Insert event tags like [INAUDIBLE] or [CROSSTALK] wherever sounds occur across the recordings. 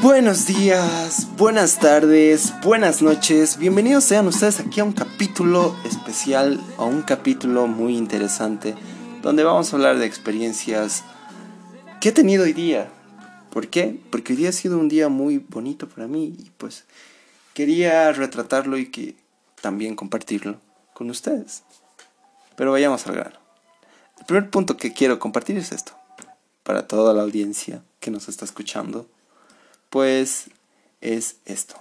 Buenos días, buenas tardes, buenas noches. Bienvenidos sean ustedes aquí a un capítulo especial, a un capítulo muy interesante, donde vamos a hablar de experiencias que he tenido hoy día. ¿Por qué? Porque hoy día ha sido un día muy bonito para mí y pues quería retratarlo y que también compartirlo con ustedes. Pero vayamos al grano. El primer punto que quiero compartir es esto, para toda la audiencia que nos está escuchando pues es esto.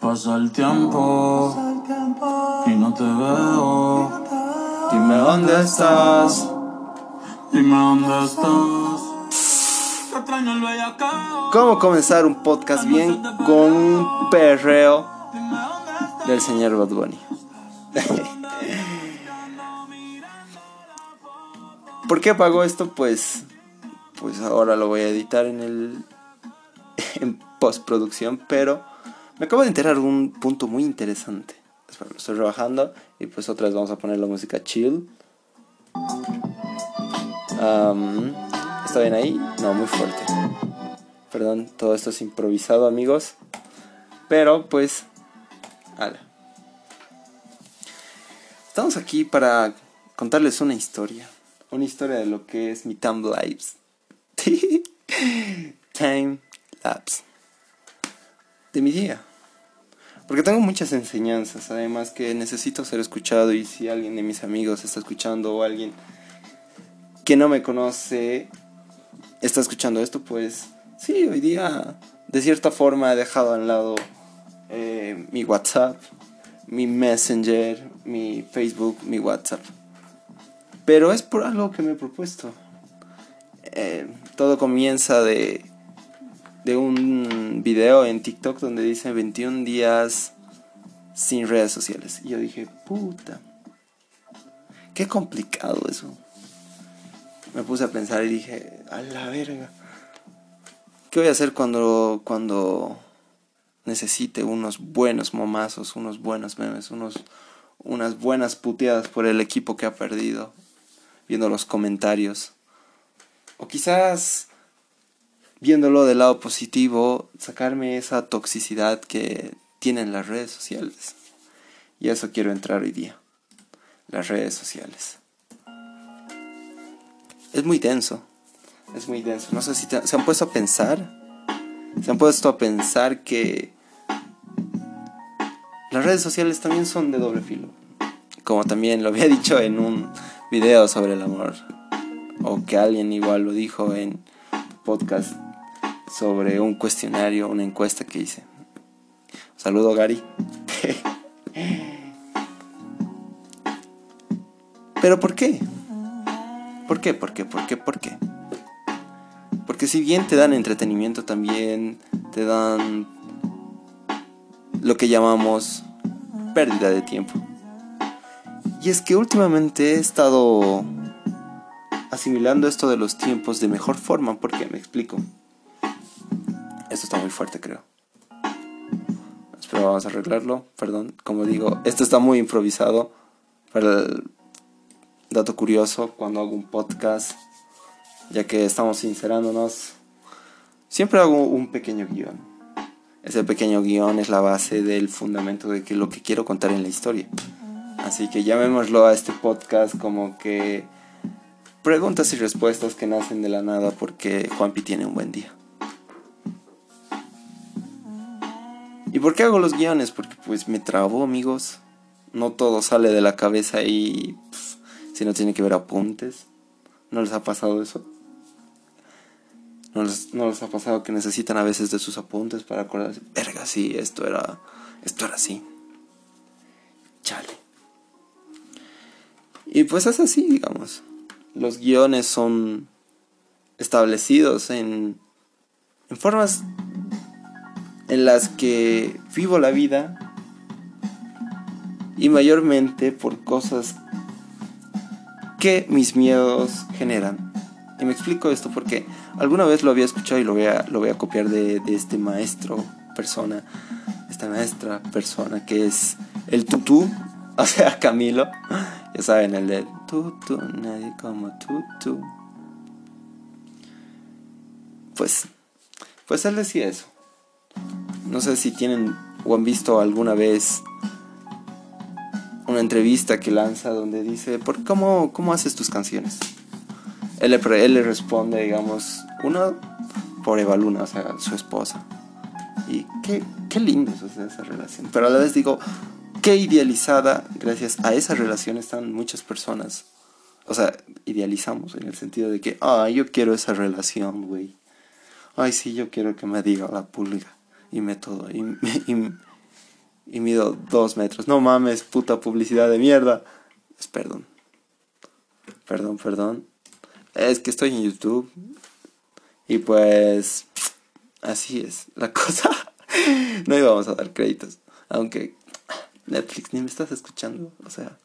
Pasa el tiempo y no te veo. Dime dónde estás. Dime dónde estás. ¿Cómo comenzar un podcast bien con un perreo del señor Bad Bunny? [LAUGHS] ¿Por qué pagó esto? Pues, pues ahora lo voy a editar en el [LAUGHS] en postproducción, pero me acabo de enterar un punto muy interesante. Lo estoy trabajando y pues otra vez vamos a poner la música chill. ¿Está bien ahí? No, muy fuerte. Perdón, todo esto es improvisado, amigos. Pero pues, ala. Estamos aquí para contarles una historia. Una historia de lo que es mi time lapse. [LAUGHS] time lapse. De mi día. Porque tengo muchas enseñanzas, además que necesito ser escuchado y si alguien de mis amigos está escuchando o alguien que no me conoce está escuchando esto, pues sí, hoy día de cierta forma he dejado a un lado eh, mi WhatsApp, mi Messenger, mi Facebook, mi WhatsApp. Pero es por algo que me he propuesto. Eh, todo comienza de, de un video en TikTok donde dice 21 días sin redes sociales. Y yo dije, puta, qué complicado eso. Me puse a pensar y dije, a la verga. ¿Qué voy a hacer cuando, cuando necesite unos buenos momazos, unos buenos memes, unos, unas buenas puteadas por el equipo que ha perdido? Viendo los comentarios. O quizás viéndolo del lado positivo, sacarme esa toxicidad que tienen las redes sociales. Y a eso quiero entrar hoy día. Las redes sociales. Es muy denso. Es muy denso. No sé si se han puesto a pensar. Se han puesto a pensar que las redes sociales también son de doble filo. Como también lo había [LAUGHS] dicho en un video sobre el amor. O que alguien igual lo dijo en podcast sobre un cuestionario, una encuesta que hice. Saludo Gary. [LAUGHS] Pero ¿por qué? ¿Por qué? ¿Por qué? ¿Por qué? ¿Por qué? Porque si bien te dan entretenimiento, también te dan lo que llamamos pérdida de tiempo. Y es que últimamente he estado asimilando esto de los tiempos de mejor forma, porque me explico. Esto está muy fuerte, creo. Espero vamos a arreglarlo, perdón. Como digo, esto está muy improvisado. Para dato curioso, cuando hago un podcast, ya que estamos sincerándonos, siempre hago un pequeño guion. Ese pequeño guion es la base del fundamento de que lo que quiero contar en la historia. Así que llamémoslo a este podcast como que preguntas y respuestas que nacen de la nada porque Juanpi tiene un buen día. ¿Y por qué hago los guiones? Porque pues me trabo, amigos. No todo sale de la cabeza y pf, si no tiene que ver apuntes. ¿No les ha pasado eso? ¿No les, ¿No les ha pasado que necesitan a veces de sus apuntes para acordarse? Verga, sí, esto era, esto era así. Chale. Y pues es así, digamos. Los guiones son establecidos en, formas en las que vivo la vida y mayormente por cosas que mis miedos generan. Y me explico esto porque alguna vez lo había escuchado y lo voy a, lo voy a copiar de, de este maestro, persona, esta maestra persona que es el tutú, [LAUGHS] o sea, Camilo. Ya saben, el de tutu, nadie como tutu. pues, pues él decía eso. No sé si tienen o han visto alguna vez una entrevista que lanza donde dice, ¿por cómo, cómo haces tus canciones? Él le, él le responde, digamos, uno por Eva Luna, o sea, su esposa. Y qué, qué lindo es esa relación. Pero a la vez digo, qué idealizada, gracias a esa relación están muchas personas. O sea, idealizamos en el sentido de que, ay, yo quiero esa relación, güey. Ay, sí, yo quiero que me diga la pulga y me todo. Y, [LAUGHS] y, y mido dos metros. No mames, puta publicidad de mierda. Es perdón. Perdón, perdón. Es que estoy en YouTube. Y pues... Así es la [LAUGHS] cosa. no íbamos a dar créditos. Aunque Netflix ni me estás escuchando. O sea...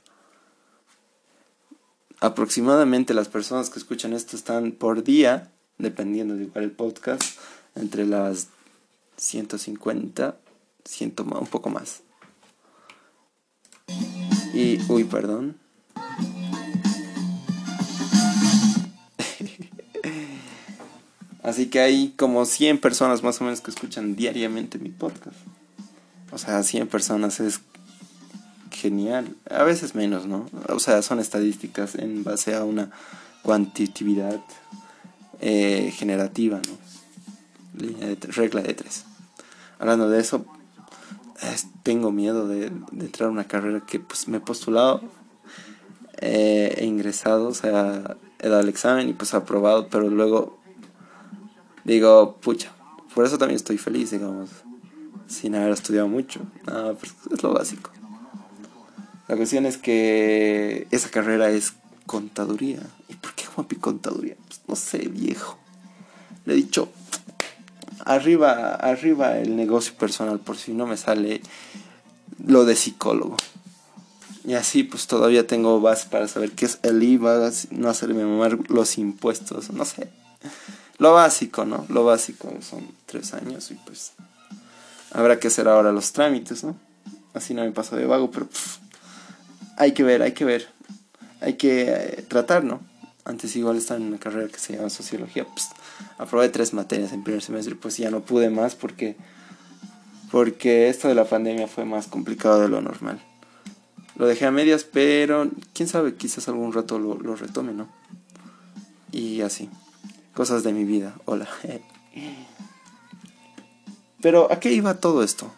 Aproximadamente las personas que escuchan esto están por día, dependiendo de igual el podcast, entre las 150 siento un poco más. Y, uy, perdón. [LAUGHS] Así que hay como 100 personas más o menos que escuchan diariamente mi podcast. O sea, 100 personas es genial. A veces menos, ¿no? O sea, son estadísticas en base a una cuantitividad eh, generativa, ¿no? regla de tres. Hablando de eso, tengo miedo de, entrar a una carrera que pues me he postulado, eh, he ingresado, o sea, he dado el examen y pues aprobado, pero luego digo, pucha, por eso también estoy feliz, digamos, sin haber estudiado mucho, pues, es lo básico. La cuestión es que esa carrera es contaduría. ¿Y por qué Juanpi contaduría? Pues no sé, viejo. Le he dicho, arriba, arriba el negocio personal, por si no me sale lo de psicólogo. Y así pues todavía tengo base para saber qué es el IVA, no hacerme mamar los impuestos, no sé. Lo básico, ¿no? Lo básico son tres años y pues habrá que hacer ahora los trámites, ¿no? Así no me paso de vago, pero hay que ver, hay que ver. Hay que eh, tratar, ¿no? Antes igual estaba en una carrera que se llama sociología, pues aprobé tres materias en primer semestre, pues ya no pude más porque, porque esto de la pandemia fue más complicado de lo normal. Lo dejé a medias, pero quién sabe, quizás algún rato lo, lo retome, ¿no? Y así, cosas de mi vida, hola. [LAUGHS] Pero ¿a qué iba todo esto?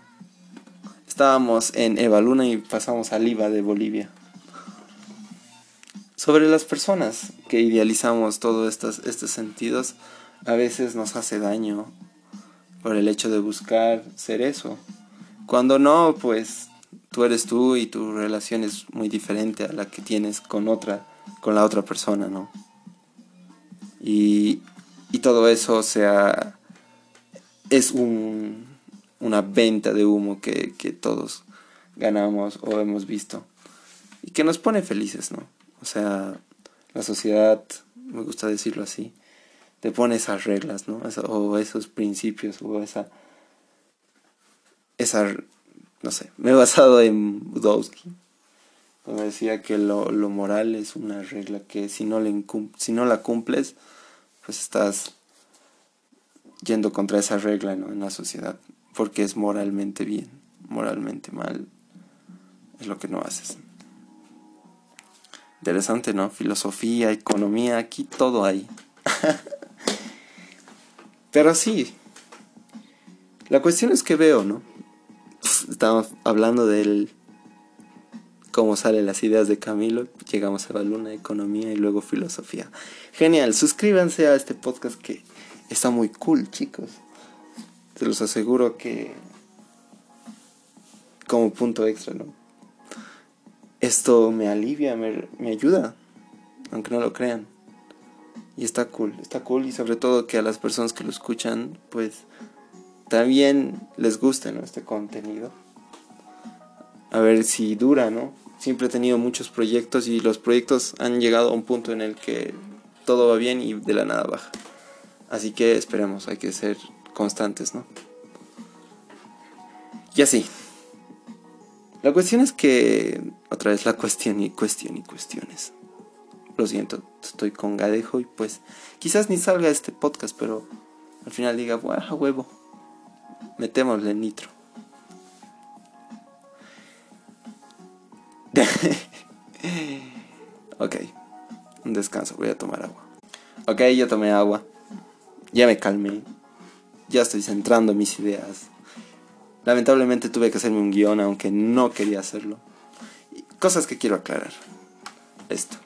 Estábamos en Eva Luna y pasamos al IVA de Bolivia sobre las personas que idealizamos todos estos, estos sentidos, a veces nos hace daño por el hecho de buscar ser eso. Cuando no, pues tú eres tú y tu relación es muy diferente a la que tienes con otra, con la otra persona, ¿no? Y, y todo eso, sea, es un, una venta de humo que, que todos ganamos o hemos visto y que nos pone felices, ¿no? O sea, la sociedad, me gusta decirlo así, te pone esas reglas, ¿no? o esos principios, o esa, esa, no sé, me he basado en Budowski, donde decía que lo, lo moral es una regla que si no, le si no la cumples, pues estás yendo contra esa regla ¿no? en la sociedad, porque es moralmente bien, moralmente mal, es lo que no haces. Interesante, ¿no? Filosofía, economía, aquí todo hay. [LAUGHS] Pero sí, la cuestión es que veo, ¿no? Estamos hablando del cómo salen las ideas de Camilo, llegamos a la luna, economía y luego filosofía. Genial, suscríbanse a este podcast que está muy cool, chicos. Se los aseguro que como punto extra, ¿no? esto me alivia, me, ayuda, aunque no lo crean. Y está cool, está cool y sobre todo que a las personas que lo escuchan, pues también les guste este contenido. A ver si dura, ¿no? Siempre he tenido muchos proyectos y los proyectos han llegado a un punto en el que todo va bien y de la nada baja. Así que esperemos, hay que ser constantes, ¿no? Y así. La cuestión es que, otra vez la cuestión y cuestión y cuestiones. Lo siento, estoy con gadejo y pues quizás ni salga este podcast, pero al final diga, a huevo, metémosle nitro. [LAUGHS] ok, un descanso, voy a tomar agua. Ok, ya tomé agua, ya me calmé, ya estoy centrando mis ideas. Lamentablemente tuve que hacerme un guion aunque no quería hacerlo. Cosas que quiero aclarar. Esto.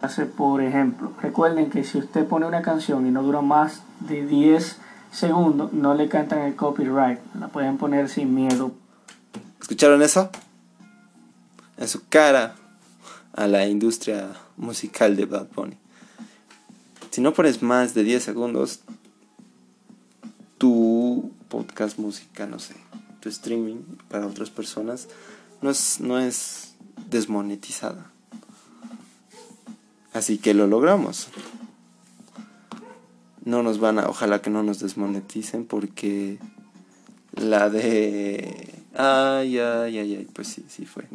Hace por ejemplo, recuerden que si usted pone una canción y no dura más de 10 segundos, no le cantan el copyright. La pueden poner sin miedo. ¿Escucharon eso? En su cara a la industria musical de Bad Bunny. Si no pones más de 10 segundos, tu podcast música, no sé, tu streaming para otras personas no es, no es desmonetizada. Así que lo logramos. No nos van a, ojalá que no nos desmoneticen porque la de... Ay, ay, ay, ay, pues sí, sí fue.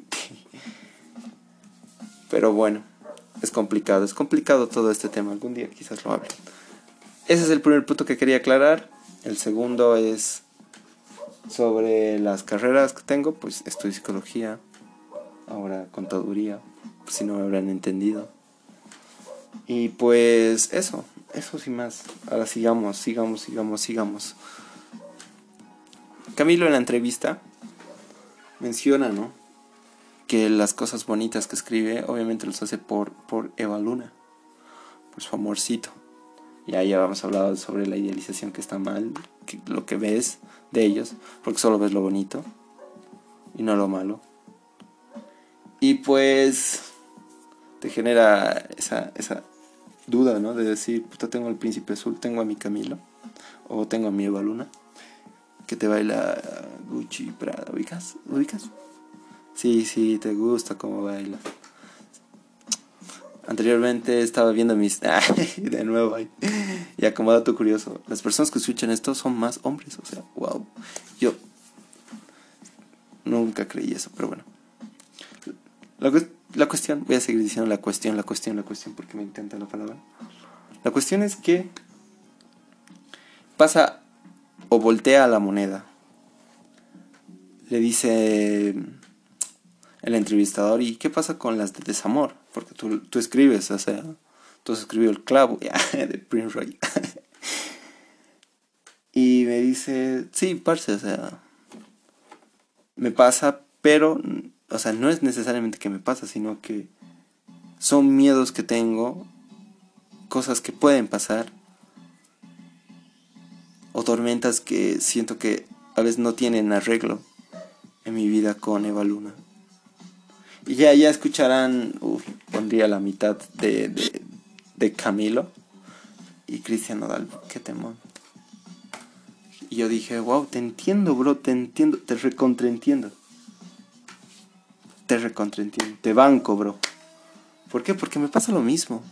[LAUGHS] Pero bueno, es complicado, es complicado todo este tema. Algún día quizás lo hablen. Ese es el primer punto que quería aclarar. El segundo es sobre las carreras que tengo, pues estudio psicología, ahora contaduría, si no me habrán entendido. Y pues eso, eso sin más. Ahora sigamos, sigamos, sigamos, sigamos. Camilo en la entrevista menciona, ¿no? Que las cosas bonitas que escribe obviamente los hace por, por Eva Luna, por su amorcito. Ya ya habíamos hablado sobre la idealización que está mal, que lo que ves de ellos, porque solo ves lo bonito y no lo malo. Y pues te genera esa, esa duda, ¿no? De decir, puta, tengo al príncipe azul, tengo a mi Camilo, o tengo a mi Eva Luna, que te baila Gucci Prada, ¿ubicas? ¿Ubicas? Sí, sí, te gusta cómo baila. Anteriormente estaba viendo mis... [LAUGHS] de nuevo ahí. Y como dato curioso, las personas que escuchan esto son más hombres. O sea, wow. Yo nunca creí eso, pero bueno. La, la cuestión, voy a seguir diciendo la cuestión, la cuestión, la cuestión, porque me encanta la palabra. La cuestión es que pasa o voltea la moneda. Le dice el entrevistador, ¿y qué pasa con las de desamor? Porque tú, tú escribes, o sea, tú has escrito el clavo [LAUGHS] de Prince Roy. [LAUGHS] y me dice, sí, parce, o sea, me pasa, pero, o sea, no es necesariamente que me pasa, sino que son miedos que tengo, cosas que pueden pasar, o tormentas que siento que a veces no tienen arreglo en mi vida con Eva Luna. Ya, ya escucharán, pondría la mitad de, de, de Camilo y Cristian Nodal, qué temón. Y yo dije, wow, te entiendo, bro, te entiendo, te recontraentiendo. Te recontraentiendo, te banco, bro. ¿Por qué? Porque me pasa lo mismo.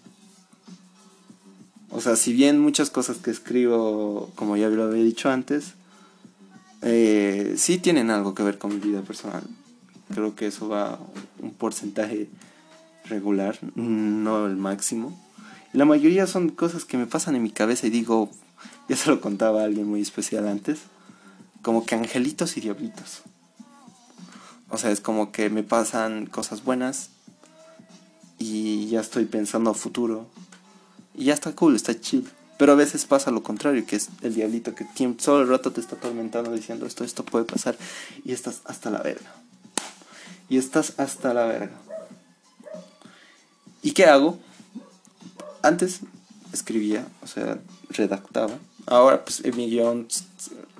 O sea, si bien muchas cosas que escribo, como ya lo había dicho antes, eh, sí tienen algo que ver con mi vida personal. Creo que eso va un porcentaje regular, no el máximo. la mayoría son cosas que me pasan en mi cabeza y digo, ya se lo contaba a alguien muy especial antes, como que angelitos y diablitos. O sea, es como que me pasan cosas buenas y ya estoy pensando a futuro. Y ya está cool, está chill. Pero a veces pasa lo contrario, que es el diablito que solo el rato te está atormentando diciendo esto, esto puede pasar y estás hasta la verga y estás hasta la verga. ¿Y qué hago? Antes escribía, o sea, redactaba. Ahora pues guion,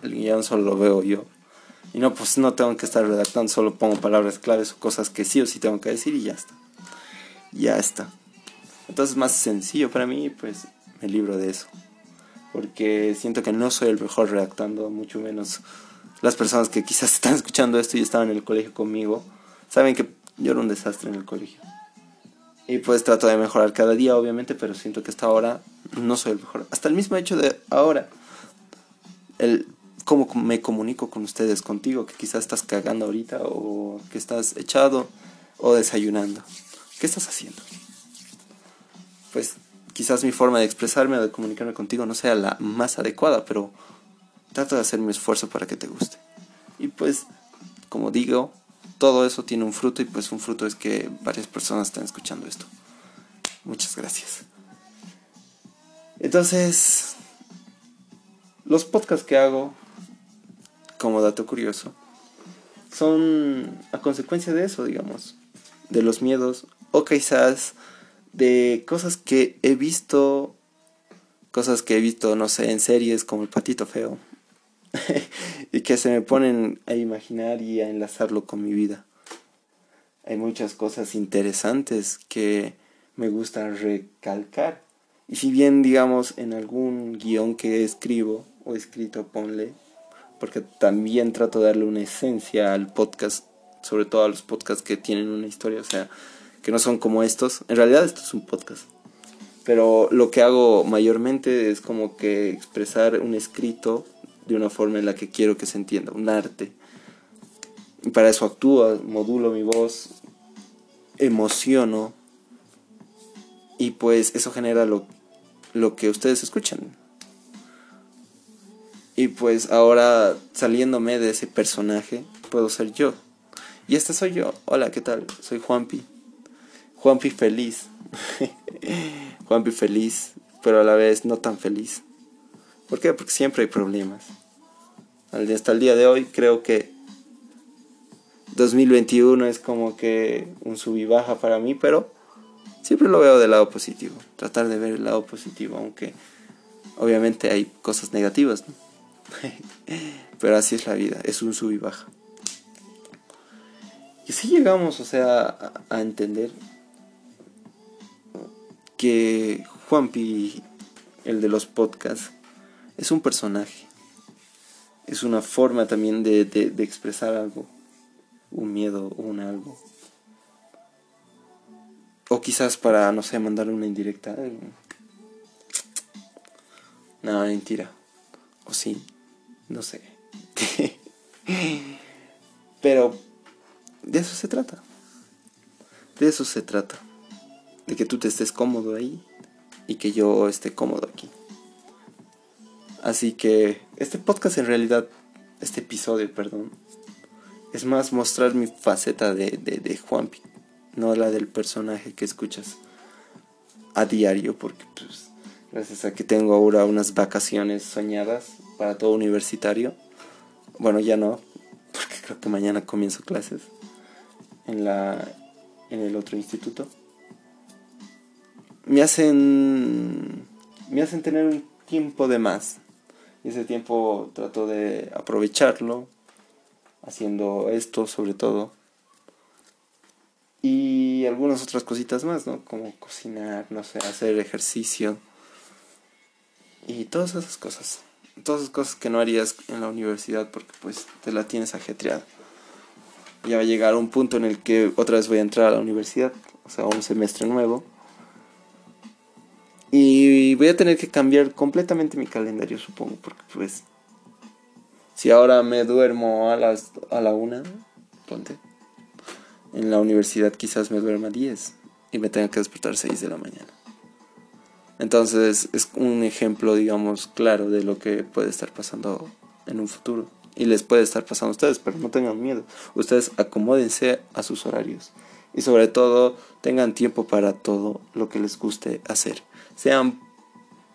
el guion solo lo veo yo. Y no, pues no tengo que estar redactando, solo pongo palabras claves o cosas que sí o sí tengo que decir y ya está. Ya está. Entonces es más sencillo para mí, pues me libro de eso. Porque siento que no soy el mejor redactando, mucho menos las personas que quizás están escuchando esto y estaban en el colegio conmigo saben que yo era un desastre en el colegio. Y pues trato de mejorar cada día, obviamente, pero siento que hasta ahora no soy el mejor. Hasta el mismo hecho de ahora, el cómo me comunico con ustedes, contigo, que quizás estás cagando ahorita o que estás echado o desayunando. ¿Qué estás haciendo? Pues quizás mi forma de expresarme o de comunicarme contigo no sea la más adecuada, pero trato de hacer mi esfuerzo para que te guste. Y pues, como digo, todo eso tiene un fruto y pues un fruto es que varias personas están escuchando esto. Muchas gracias. Entonces, los podcasts que hago, como dato curioso, son a consecuencia de eso, digamos, de los miedos o quizás de cosas que he visto, cosas que he visto, no sé, en series como El Patito Feo, [LAUGHS] y que se me ponen a imaginar y a enlazarlo con mi vida. Hay muchas cosas interesantes que me gusta recalcar. Y si bien, digamos, en algún guion que escribo o escrito, ponle, porque también trato de darle una esencia al podcast, sobre todo a los podcasts que tienen una historia, o sea, que no son como estos. En realidad esto es un podcast. Pero lo que hago mayormente es como que expresar un escrito de una forma en la que quiero que se entienda, un arte. Y para eso actúo, modulo mi voz, emociono y pues eso genera lo, lo que ustedes escuchan. Y pues ahora saliéndome de ese personaje, puedo ser yo. Y este soy yo. Hola, ¿qué tal? Soy Juanpi. Juanpi feliz. [LAUGHS] Juanpi feliz, pero a la vez no tan feliz. ¿Por qué? Porque siempre hay problemas. Hasta el día de hoy creo que 2021 es como que un sub y baja para mí, pero siempre lo veo del lado positivo. Tratar de ver el lado positivo, aunque obviamente hay cosas negativas, ¿no? [LAUGHS] pero así es la vida, es un sub y baja. Y si llegamos, o sea, a, entender que Juanpi, el de los podcasts, es un personaje. Es una forma también de, de expresar algo un miedo un algo. O quizás para, no sé, mandarle una indirecta. No, mentira. O sí, no sé. [LAUGHS] Pero de eso se trata. De eso se trata. De que tú te estés cómodo ahí y que yo esté cómodo aquí. Así que este podcast en realidad, este episodio, perdón, es más mostrar mi faceta de, de, Juanpi, no la del personaje que escuchas a diario, porque pues, gracias a que tengo ahora unas vacaciones soñadas para todo universitario, bueno, ya no, porque creo que mañana comienzo clases en, la, en el otro instituto, me hacen, me hacen tener un tiempo de más. Y ese tiempo trato de aprovecharlo haciendo esto sobre todo. Y algunas otras cositas más, ¿no? Como cocinar, no sé, hacer ejercicio. Y todas esas cosas. Todas esas cosas que no harías en la universidad porque pues te la tienes ajetreada. Ya va a llegar un punto en el que otra vez voy a entrar a la universidad, o sea, un semestre nuevo. Y voy a tener que cambiar completamente mi calendario, supongo, porque pues si ahora me duermo a, las, a la una, ponte. En la universidad quizás me duerma a 10 y me tenga que despertar a 6 de la mañana. Entonces es un ejemplo, digamos, claro de lo que puede estar pasando en un futuro. Y les puede estar pasando a ustedes, pero no tengan miedo. Ustedes acomódense a sus horarios. Y sobre todo, tengan tiempo para todo lo que les guste hacer. Sean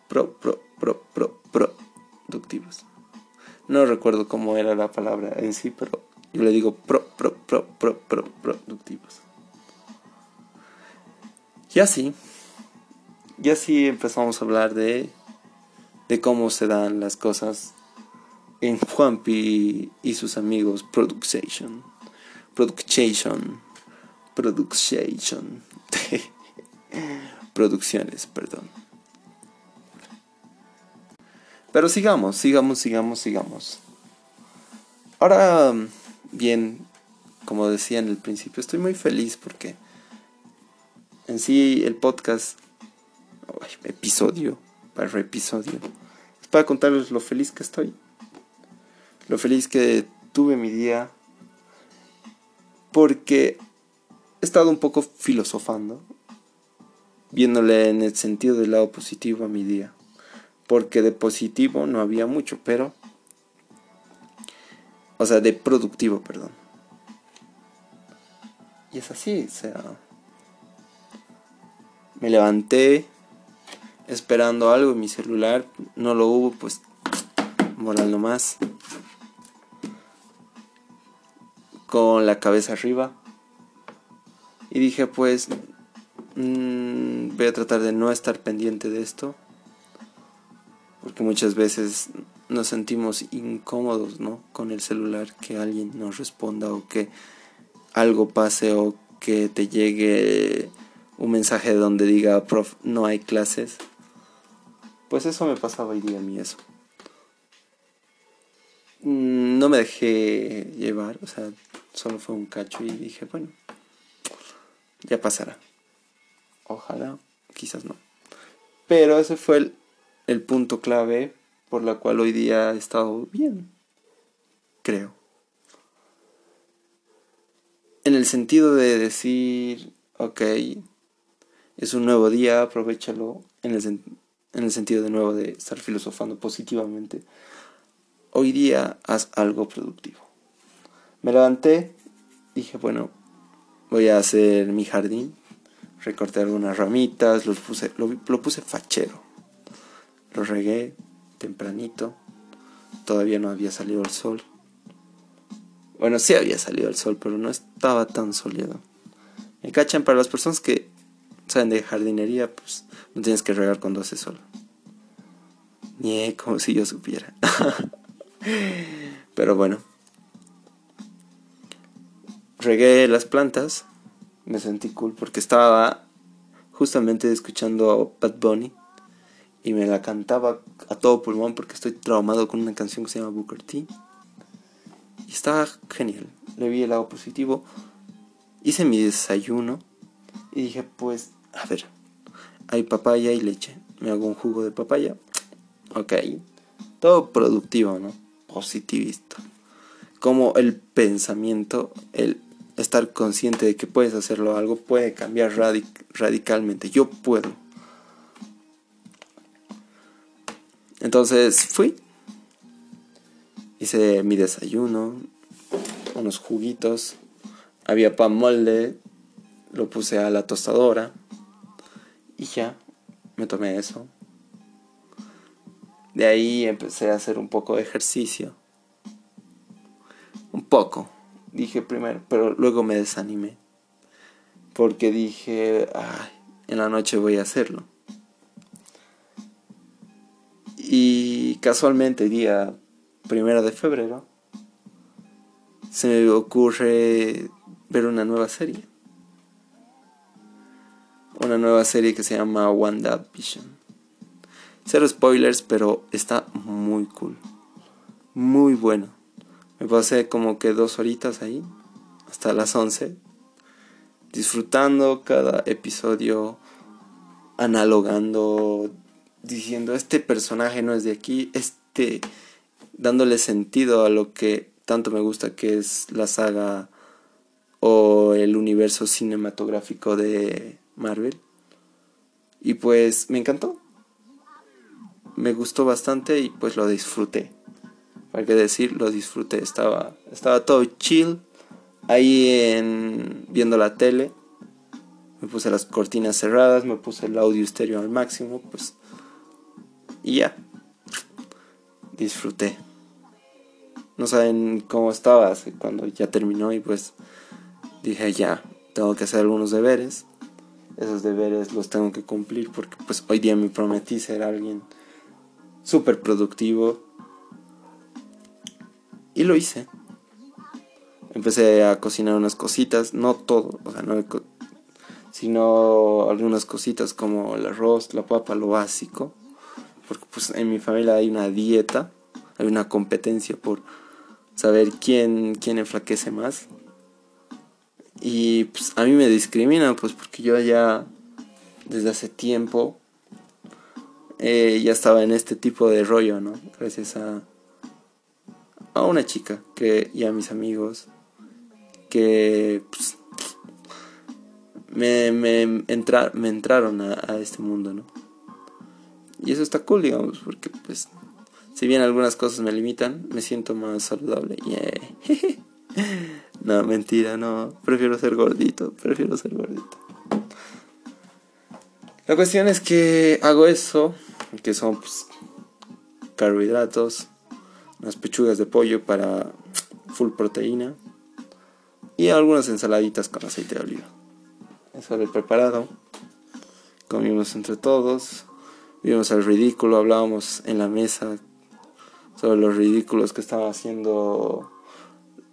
pro, pro, pro, pro, productivos. No recuerdo cómo era la palabra en sí, pero yo le digo pro, pro, pro, pro, pro, productivos. Y así, y así empezamos a hablar de, de cómo se dan las cosas en Juanpi y sus amigos Production. Production. Production. [LAUGHS] Producciones, perdón. Pero sigamos, sigamos, sigamos, sigamos. Ahora, bien, como decía en el principio, estoy muy feliz porque en sí el podcast, episodio, para episodio, es para contarles lo feliz que estoy. Lo feliz que tuve mi día. Porque he estado un poco filosofando viéndole en el sentido del lado positivo a mi día. Porque de positivo no había mucho, pero... O sea, de productivo, perdón. Y es así, o sea... Me levanté esperando algo en mi celular, no lo hubo, pues moral nomás. Con la cabeza arriba. Y dije, pues, mmm, voy a tratar de no estar pendiente de esto. Porque muchas veces nos sentimos incómodos, ¿no? Con el celular, que alguien nos responda o que algo pase o que te llegue un mensaje donde diga, prof, no hay clases. Pues eso me pasaba hoy día a mí eso. Mm, no me dejé llevar, o sea, solo fue un cacho y dije, bueno, ya pasará. Ojalá, quizás no. Pero ese fue el, el punto clave por la cual hoy día he estado bien, creo. En el sentido de decir, ok, es un nuevo día, aprovechalo, en el, en el sentido de nuevo de estar filosofando positivamente. Hoy día haz algo productivo. Me levanté, dije, bueno, voy a hacer mi jardín, recorté algunas ramitas, los puse, lo, lo puse fachero. Lo regué tempranito, todavía no había salido el sol. Bueno, sí había salido el sol, pero no estaba tan soleado. Me cachan para las personas que saben de jardinería, pues no tienes que regar cuando hace sol. Ni como si yo supiera. [LAUGHS] pero bueno. Regué las plantas. Me sentí cool porque estaba justamente escuchando a Bad Bunny y me la cantaba a todo pulmón porque estoy traumado con una canción que se llama Booker T. Y estaba genial. Le vi el lado positivo. Hice mi desayuno y dije, pues, a ver, hay papaya y leche. Me hago un jugo de papaya. Ok. Todo productivo, ¿no? Positivista. Como el pensamiento, el estar consciente de que puedes hacerlo algo, puede cambiar radicalmente. Yo puedo. Entonces fui. Hice mi desayuno, unos juguitos. Había pan molde, lo puse a la tostadora y ya, me tomé eso. De ahí empecé a hacer un poco de ejercicio. Un poco, dije primero, pero luego me desanimé. Porque dije, ay, en la noche voy a hacerlo. Y casualmente, día primero de febrero, se me ocurre ver una nueva serie. Una nueva serie que se llama WandaVision. Cero spoilers, pero está muy cool. Muy bueno. Me pasé como que dos horitas ahí, hasta las 11, disfrutando cada episodio, analogando, diciendo, este personaje no es de aquí, este, dándole sentido a lo que tanto me gusta que es la saga o el universo cinematográfico de Marvel. Y pues me encantó. Me gustó bastante y pues lo disfruté. Para qué decir, lo disfruté. Estaba, estaba todo chill. Ahí en, viendo la tele. Me puse las cortinas cerradas. Me puse el audio estéreo al máximo. Pues y ya. Disfruté. No saben cómo estaba cuando ya terminó y pues dije ya, tengo que hacer algunos deberes. Esos deberes los tengo que cumplir porque pues hoy día me prometí ser alguien súper productivo. Y lo hice. Empecé a cocinar unas cositas, no todo, o sea, no sino algunas cositas como el arroz, la papa, lo básico porque pues en mi familia hay una dieta, hay una competencia por saber quién, quién enflaquece más. Y pues a mí me discriminan, pues porque yo ya desde hace tiempo eh, ya estaba en este tipo de rollo, ¿no? Gracias a, a una chica que, y a mis amigos que pues, me, me, entra, me entraron a, a este mundo, ¿no? Y eso está cool, digamos, porque pues si bien algunas cosas me limitan, me siento más saludable. Yeah. [LAUGHS] no, mentira, no. Prefiero ser gordito, prefiero ser gordito. La cuestión es que hago eso, que son pues, carbohidratos, unas pechugas de pollo para full proteína y algunas ensaladitas con aceite de oliva. Eso era el preparado. Comimos entre todos, vimos el ridículo, hablábamos en la mesa sobre los ridículos que estaban haciendo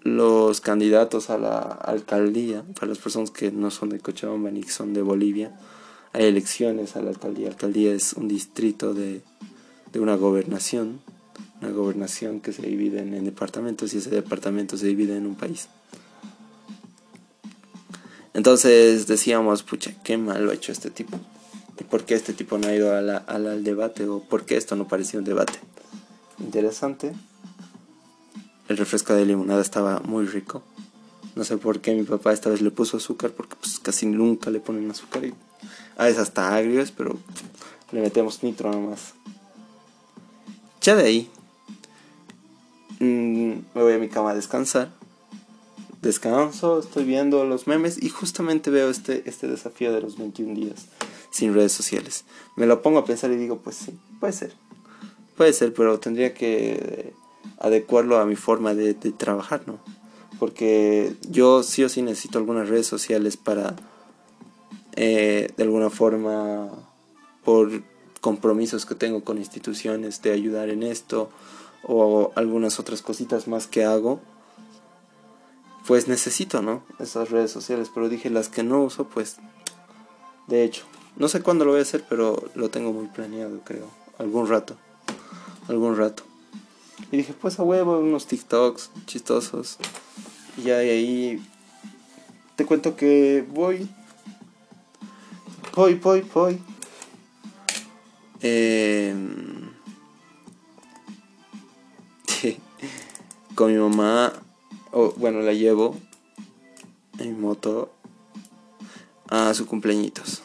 los candidatos a la alcaldía, para las personas que no son de Cochabamba ni son de Bolivia, hay elecciones a la alcaldía. La alcaldía es un distrito de, de una gobernación, una gobernación que se divide en, departamentos y ese departamento se divide en un país. Entonces decíamos, pucha, qué mal ha hecho este tipo. ¿Y por qué este tipo no ha ido al debate? ¿O por qué esto no parecía un debate? interesante. El refresco de limonada estaba muy rico. No sé por qué mi papá esta vez le puso azúcar, porque pues casi nunca le ponen azúcar. Y a veces hasta agrios, pero le metemos nitro nomás. Ya de ahí, mm, me voy a mi cama a descansar. Descanso, estoy viendo los memes y justamente veo este, este desafío de los 21 días sin redes sociales. Me lo pongo a pensar y digo, pues sí, puede ser. Puede ser, pero tendría que adecuarlo a mi forma de, trabajar, ¿no? Porque yo sí o sí necesito algunas redes sociales para, eh, de alguna forma, por compromisos que tengo con instituciones de ayudar en esto o algunas otras cositas más que hago, pues necesito, ¿no? Esas redes sociales, pero dije las que no uso, pues, de hecho, no sé cuándo lo voy a hacer, pero lo tengo muy planeado, creo, algún rato algún rato. Y dije, pues a huevo, unos TikToks chistosos. Y ya ahí te cuento que voy. Voy, voy, voy. Em, [LAUGHS] con mi mamá, o bueno, la llevo en moto a su cumpleañitos.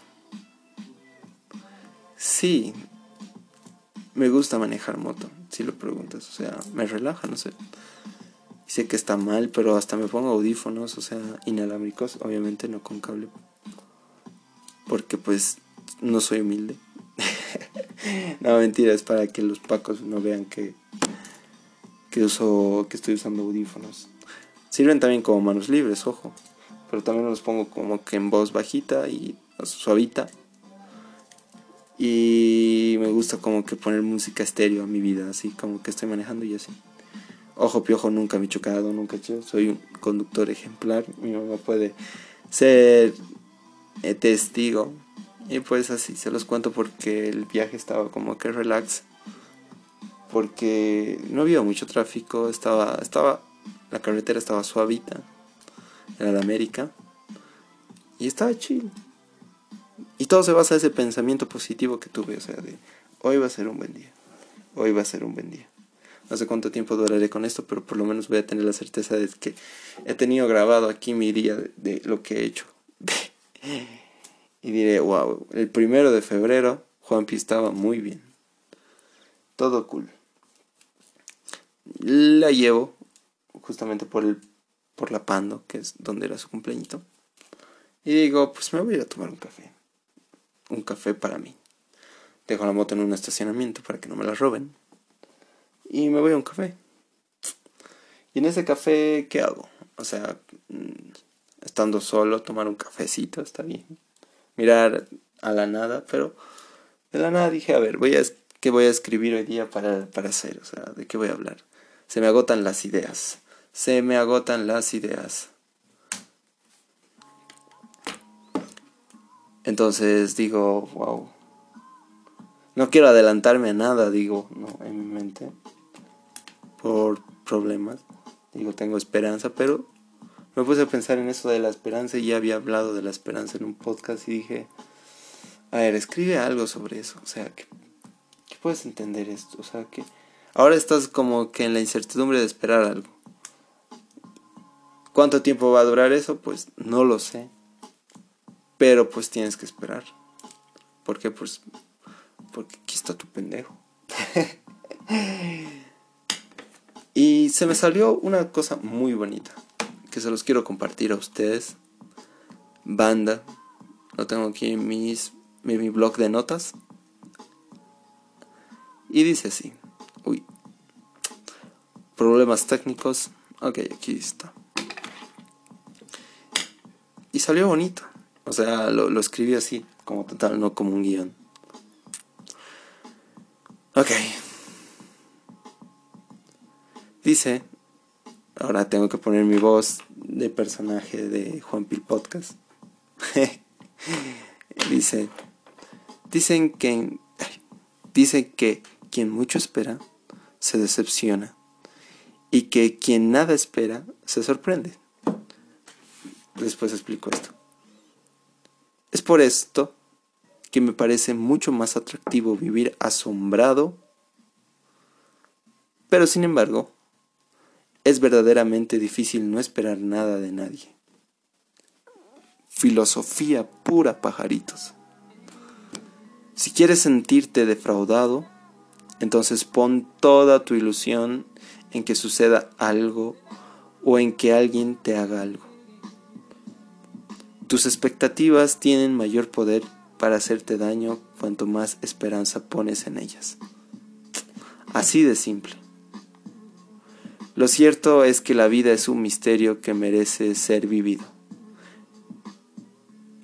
Sí, me gusta manejar moto, si lo preguntas. O sea, me relaja, no sé. Sé que está mal, pero hasta me pongo audífonos, o sea, inalámbricos, obviamente no con cable. Porque pues no soy humilde. [LAUGHS] no, mentira, es para que los pacos no vean que, que, uso, que estoy usando audífonos. Sirven también como manos libres, ojo. Pero también los pongo como que en voz bajita y suavita y me gusta como que poner música estéreo a mi vida, así como que estoy manejando y así. Ojo piojo, nunca me he chocado, nunca he hecho. Soy un conductor ejemplar. Mi mamá puede ser eh, testigo. Y pues así se los cuento porque el viaje estaba como que relax. Porque no había mucho tráfico, estaba, estaba, la carretera estaba suavita. Era la América. Y estaba chill. Y todo se basa en ese pensamiento positivo que tuve, o sea, de hoy va a ser un buen día, hoy va a ser un buen día. No sé cuánto tiempo duraré con esto, pero por lo menos voy a tener la certeza de que he tenido grabado aquí mi día de, lo que he hecho. [LAUGHS] y diré, wow, el primero de febrero Juanpi estaba muy bien. Todo cool. La llevo justamente por el por la Pando, que es donde era su cumpleañito. Y digo, pues me voy a ir a tomar un café un café para mí. Dejo la moto en un estacionamiento para que no me la roben. Y me voy a un café. Y en ese café, ¿qué hago? O sea, mm, estando solo, tomar un cafecito, está bien. Mirar a la nada, pero de la nada dije, a ver, voy a, ¿qué voy a escribir hoy día para, para hacer? O sea, ¿de qué voy a hablar? Se me agotan las ideas. Se me agotan las ideas. Entonces digo, wow. No quiero adelantarme a nada, digo, no, en mi mente. Por problemas. Digo, tengo esperanza, pero me puse a pensar en eso de la esperanza y ya había hablado de la esperanza en un podcast y dije, a ver, escribe algo sobre eso. O sea, que, ¿qué puedes entender esto? O sea, que ahora estás como que en la incertidumbre de esperar algo. ¿Cuánto tiempo va a durar eso? Pues no lo sé Pero pues tienes que esperar. ¿Por qué? Pues porque aquí está tu pendejo. [LAUGHS] y se me salió una cosa muy bonita que se los quiero compartir a ustedes. Banda, lo tengo aquí en, mis, mi blog de notas. Y dice así. Uy. Problemas técnicos. Ok, aquí está. Y salió bonito. O sea, lo, lo escribí así, como total, no como un guion. Ok. Dice, ahora tengo que poner mi voz de personaje de Juan Pil Podcast. [LAUGHS] Dice, dicen que, dicen que quien mucho espera se decepciona y que quien nada espera se sorprende. Después explico esto. Por esto que me parece mucho más atractivo vivir asombrado, pero sin embargo, es verdaderamente difícil no esperar nada de nadie. Filosofía pura, pajaritos. Si quieres sentirte defraudado, entonces pon toda tu ilusión en que suceda algo o en que alguien te haga algo. Tus expectativas tienen mayor poder para hacerte daño cuanto más esperanza pones en ellas. Así de simple. Lo cierto es que la vida es un misterio que merece ser vivido.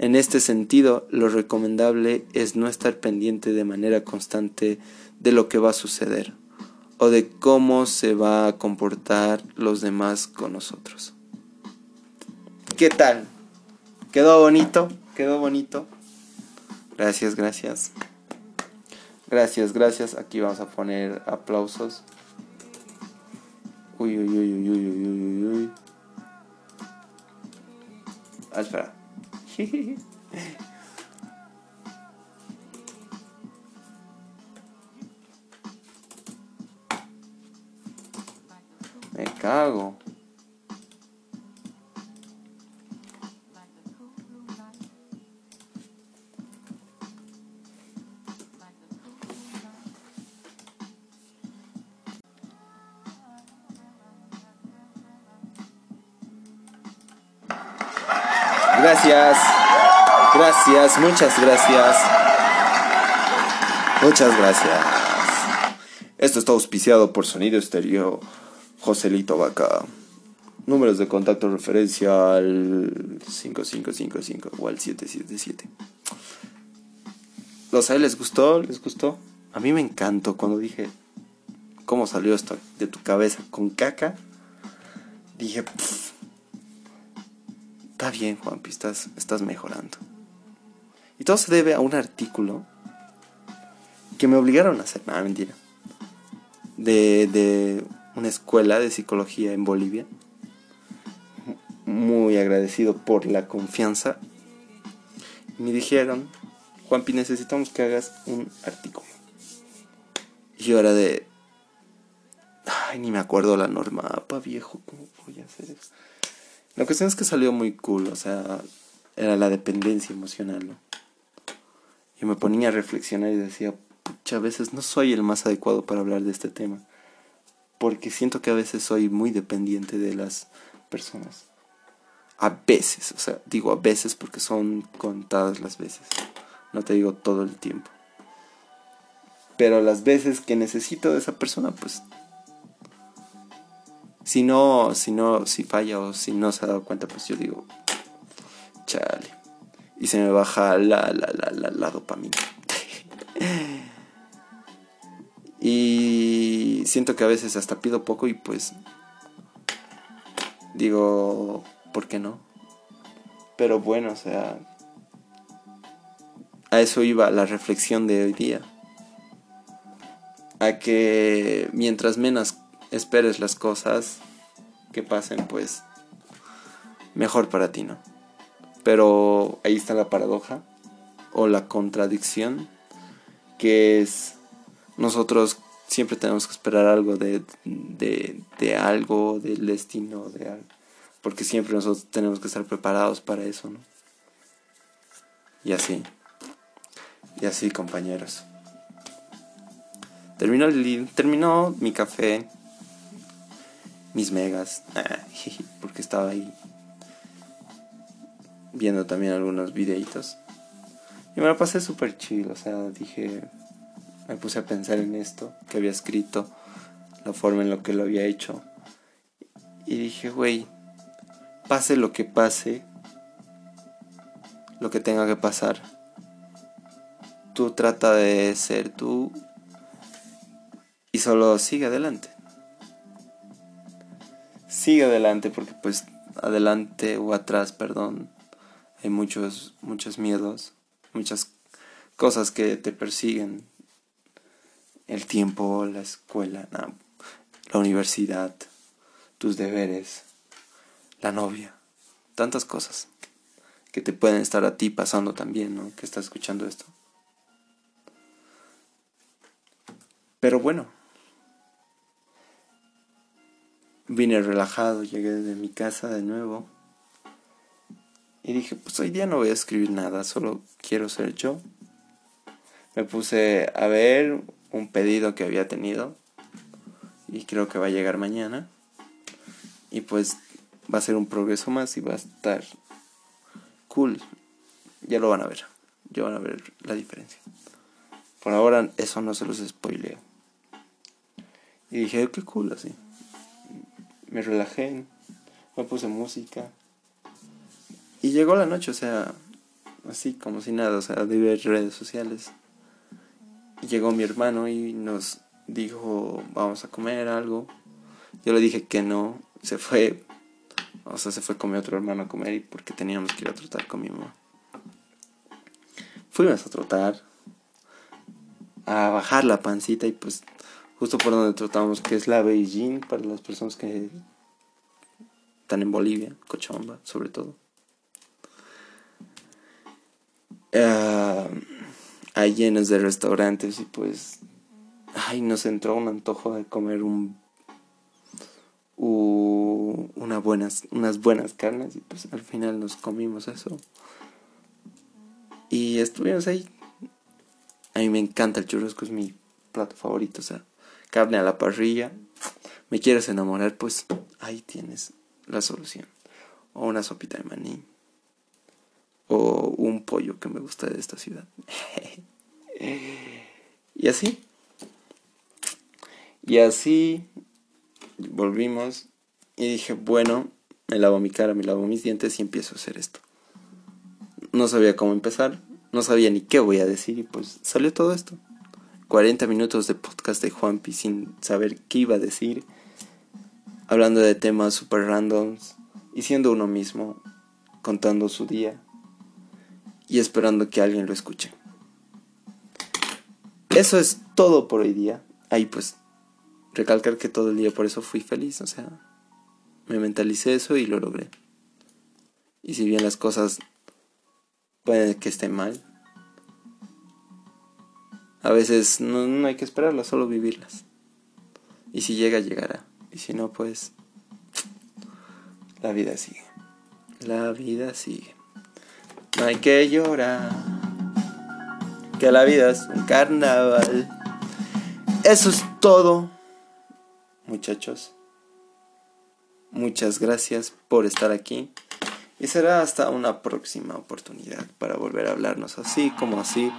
En este sentido, lo recomendable es no estar pendiente de manera constante de lo que va a suceder o de cómo se va a comportar los demás con nosotros. ¿Qué tal? ¿Quedó bonito? ¿Quedó bonito? Gracias, gracias. Gracias, gracias. Aquí vamos a poner aplausos. Uy, uy, uy, uy, uy, uy, uy, uy. Ah. [LAUGHS] Me cago. Gracias, muchas gracias. Muchas gracias. Esto está auspiciado por Sonido Estéreo Joselito Vaca. Números de contacto referencia al 5555 o al 777. ¿Los a les gustó? ¿Les gustó? A mí me encantó cuando dije cómo salió esto de tu cabeza con caca. Dije, está bien, Juanpi, estás, estás mejorando. Todo se debe a un artículo que me obligaron a hacer, nada, mentira. De, de una escuela de psicología en Bolivia. Muy agradecido por la confianza. Me dijeron, Juanpi, necesitamos que hagas un artículo. Y yo era de... Ay, ni me acuerdo la norma, pa viejo, ¿cómo voy a hacer eso? La cuestión es que salió muy cool, o sea, era la dependencia emocional, ¿no? Y me ponía a reflexionar y decía, pucha, a veces no soy el más adecuado para hablar de este tema. Porque siento que a veces soy muy dependiente de las personas. A veces, o sea, digo a veces porque son contadas las veces. No te digo todo el tiempo. Pero las veces que necesito de esa persona, pues si no, si no, si falla o si no se ha dado cuenta, pues yo digo, chale. Y se me baja la, la, la, la, dopamina. y siento que a veces hasta pido poco y pues digo, ¿por qué no? Pero bueno, o sea, a eso iba la reflexión de hoy día. A que mientras menos esperes las cosas que pasen, pues mejor para ti, ¿no? Pero ahí está la paradoja o la contradicción, que es nosotros siempre tenemos que esperar algo de, de, de algo, del destino, de algo, porque siempre nosotros tenemos que estar preparados para eso, ¿no? Y así. Y así, compañeros. Terminó, el, terminó mi café. Mis megas. [LAUGHS] Porque estaba ahí viendo también algunos videitos. Y me lo pasé súper chido. O sea, dije. Me puse a pensar en esto que había escrito. La forma en la que lo había hecho. Y dije, güey. Pase lo que pase. Lo que tenga que pasar. Tú trata de ser tú y solo sigue adelante. Sigue adelante porque pues adelante o atrás, perdón, hay muchos muchos miedos, muchas cosas que te persiguen. El tiempo, la escuela, la universidad, tus deberes, la novia, tantas cosas que te pueden estar a ti pasando también, ¿no? Que estás escuchando esto. Pero bueno, Vine relajado, llegué de mi casa de nuevo. Y dije, pues hoy día no voy a escribir nada, solo quiero ser yo. Me puse a ver un pedido que había tenido. Y creo que va a llegar mañana. Y pues va a ser un progreso más y va a estar cool. Ya lo van a ver. Ya van a ver la diferencia. Por ahora eso no se los spoileo. Y dije, qué cool así me relajé, me puse música. Y llegó la noche, o sea, así como si nada, o sea, de ver redes sociales. Y llegó mi hermano y nos dijo, vamos a comer algo. Yo le dije que no, se fue, o sea, se fue con mi otro hermano a comer y porque teníamos que ir a trotar con mi mamá. Fuimos a trotar, a bajar la pancita y pues justo por donde tratamos, que es la Beijing, para las personas que están en Bolivia, Cochabamba sobre todo. Uh, hay llenos de restaurantes y pues ay nos entró un antojo de comer un una buenas unas buenas carnes y pues al final nos comimos eso y estuvimos ahí a mí me encanta el churrasco es mi plato favorito o sea carne a la parrilla, me quieres enamorar, pues ahí tienes la solución. O una sopita de maní. O un pollo que me gusta de esta ciudad. [LAUGHS] y así. Y así volvimos y dije, bueno, me lavo mi cara, me lavo mis dientes y empiezo a hacer esto. No sabía cómo empezar, no sabía ni qué voy a decir y pues salió todo esto. 40 minutos de podcast de Juanpi sin saber qué iba a decir, hablando de temas super randoms y siendo uno mismo, contando su día y esperando que alguien lo escuche. Eso es todo por hoy día. Ahí pues recalcar que todo el día por eso fui feliz, o sea, me mentalicé eso y lo logré. Y si bien las cosas pueden que estén mal, a veces no, hay que esperarlas, solo vivirlas. Y si llega, llegará. Y si no, pues la vida sigue. La vida sigue. No hay que llorar. Que la vida es un carnaval. Eso es todo, muchachos. Muchas gracias por estar aquí. Y será hasta una próxima oportunidad para volver a hablarnos así como así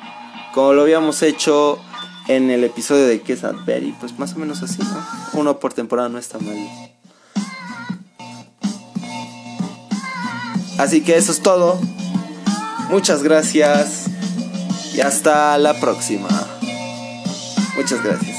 como lo habíamos hecho en el episodio de Kiss at Berry, pues más o menos así, ¿no? Uno por temporada no está mal. Así que eso es todo. Muchas gracias y hasta la próxima. Muchas gracias.